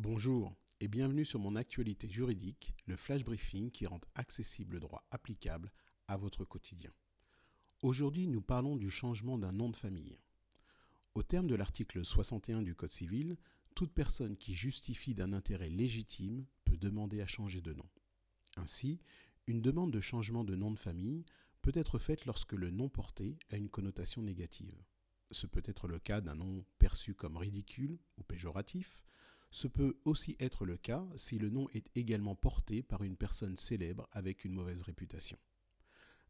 Bonjour et bienvenue sur mon actualité juridique, le flash briefing qui rend accessible le droit applicable à votre quotidien. Aujourd'hui, nous parlons du changement d'un nom de famille. Au terme de l'article 61 du Code civil, toute personne qui justifie d'un intérêt légitime peut demander à changer de nom. Ainsi, une demande de changement de nom de famille peut être faite lorsque le nom porté a une connotation négative. Ce peut être le cas d'un nom perçu comme ridicule ou péjoratif, ce peut aussi être le cas si le nom est également porté par une personne célèbre avec une mauvaise réputation.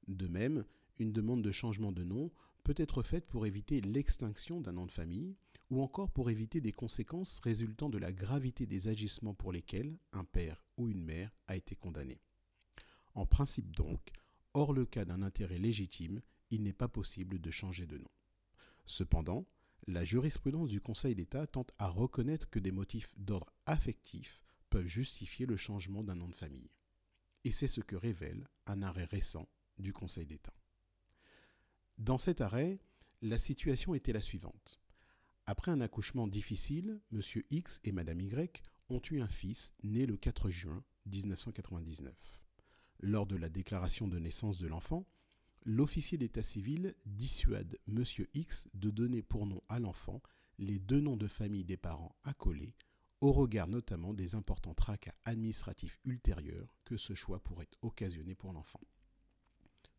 De même, une demande de changement de nom peut être faite pour éviter l'extinction d'un nom de famille ou encore pour éviter des conséquences résultant de la gravité des agissements pour lesquels un père ou une mère a été condamné. En principe donc, hors le cas d'un intérêt légitime, il n'est pas possible de changer de nom. Cependant, la jurisprudence du Conseil d'État tente à reconnaître que des motifs d'ordre affectif peuvent justifier le changement d'un nom de famille. Et c'est ce que révèle un arrêt récent du Conseil d'État. Dans cet arrêt, la situation était la suivante. Après un accouchement difficile, M. X et Mme Y ont eu un fils né le 4 juin 1999. Lors de la déclaration de naissance de l'enfant, l'officier d'état civil dissuade M. X de donner pour nom à l'enfant les deux noms de famille des parents accolés, au regard notamment des importants tracas administratifs ultérieurs que ce choix pourrait occasionner pour l'enfant.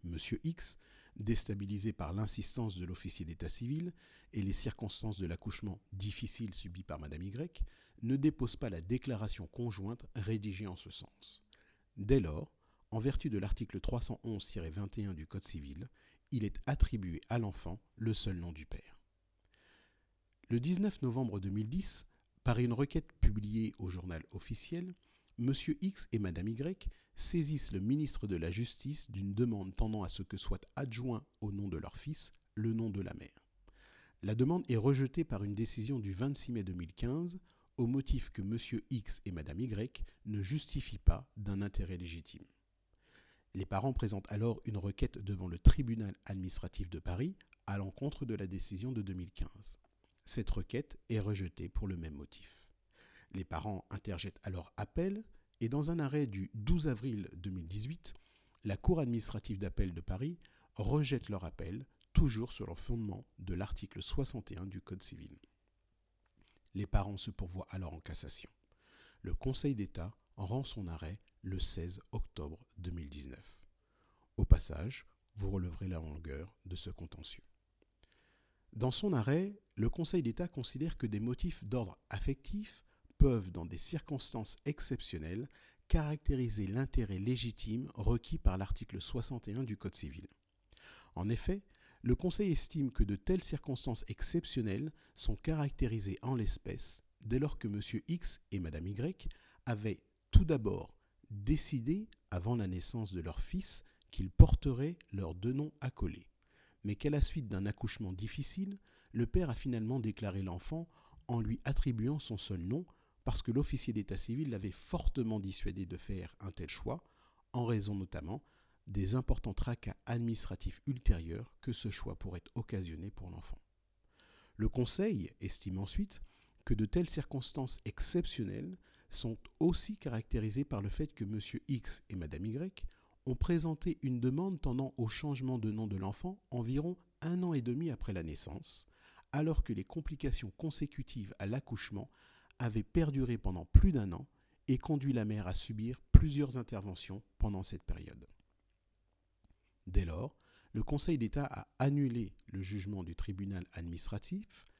M. X, déstabilisé par l'insistance de l'officier d'état civil et les circonstances de l'accouchement difficile subi par Mme Y, ne dépose pas la déclaration conjointe rédigée en ce sens. Dès lors, en vertu de l'article 311-21 du Code civil, il est attribué à l'enfant le seul nom du père. Le 19 novembre 2010, par une requête publiée au journal officiel, M. X et Mme Y saisissent le ministre de la Justice d'une demande tendant à ce que soit adjoint au nom de leur fils le nom de la mère. La demande est rejetée par une décision du 26 mai 2015 au motif que M. X et Mme Y ne justifient pas d'un intérêt légitime. Les parents présentent alors une requête devant le tribunal administratif de Paris à l'encontre de la décision de 2015. Cette requête est rejetée pour le même motif. Les parents interjettent alors appel et dans un arrêt du 12 avril 2018, la Cour administrative d'appel de Paris rejette leur appel, toujours sur le fondement de l'article 61 du Code civil. Les parents se pourvoient alors en cassation. Le Conseil d'État rend son arrêt le 16 octobre 2019. Au passage, vous releverez la longueur de ce contentieux. Dans son arrêt, le Conseil d'État considère que des motifs d'ordre affectif peuvent, dans des circonstances exceptionnelles, caractériser l'intérêt légitime requis par l'article 61 du Code civil. En effet, le Conseil estime que de telles circonstances exceptionnelles sont caractérisées en l'espèce dès lors que M. X et Mme Y avaient tout d'abord décidé, avant la naissance de leur fils, qu'ils porteraient leurs deux noms accolés, mais qu'à la suite d'un accouchement difficile, le père a finalement déclaré l'enfant en lui attribuant son seul nom parce que l'officier d'état civil l'avait fortement dissuadé de faire un tel choix, en raison notamment des importants tracas administratifs ultérieurs que ce choix pourrait occasionner pour l'enfant. Le Conseil estime ensuite que de telles circonstances exceptionnelles sont aussi caractérisées par le fait que M. X et Mme Y ont présenté une demande tendant au changement de nom de l'enfant environ un an et demi après la naissance, alors que les complications consécutives à l'accouchement avaient perduré pendant plus d'un an et conduit la mère à subir plusieurs interventions pendant cette période. Dès lors, le Conseil d'État a annulé le jugement du tribunal administratif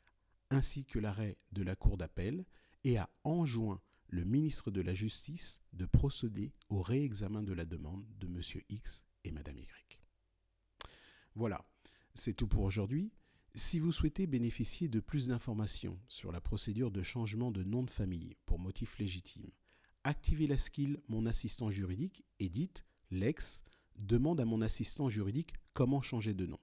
ainsi que l'arrêt de la Cour d'appel et a enjoint le ministre de la Justice de procéder au réexamen de la demande de M. X et Mme Y. Voilà, c'est tout pour aujourd'hui. Si vous souhaitez bénéficier de plus d'informations sur la procédure de changement de nom de famille pour motif légitime, activez la skill Mon assistant juridique et dites Lex demande à mon assistant juridique comment changer de nom.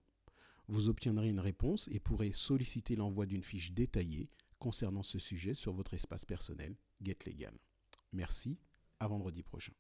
Vous obtiendrez une réponse et pourrez solliciter l'envoi d'une fiche détaillée concernant ce sujet sur votre espace personnel GetLegal. Merci, à vendredi prochain.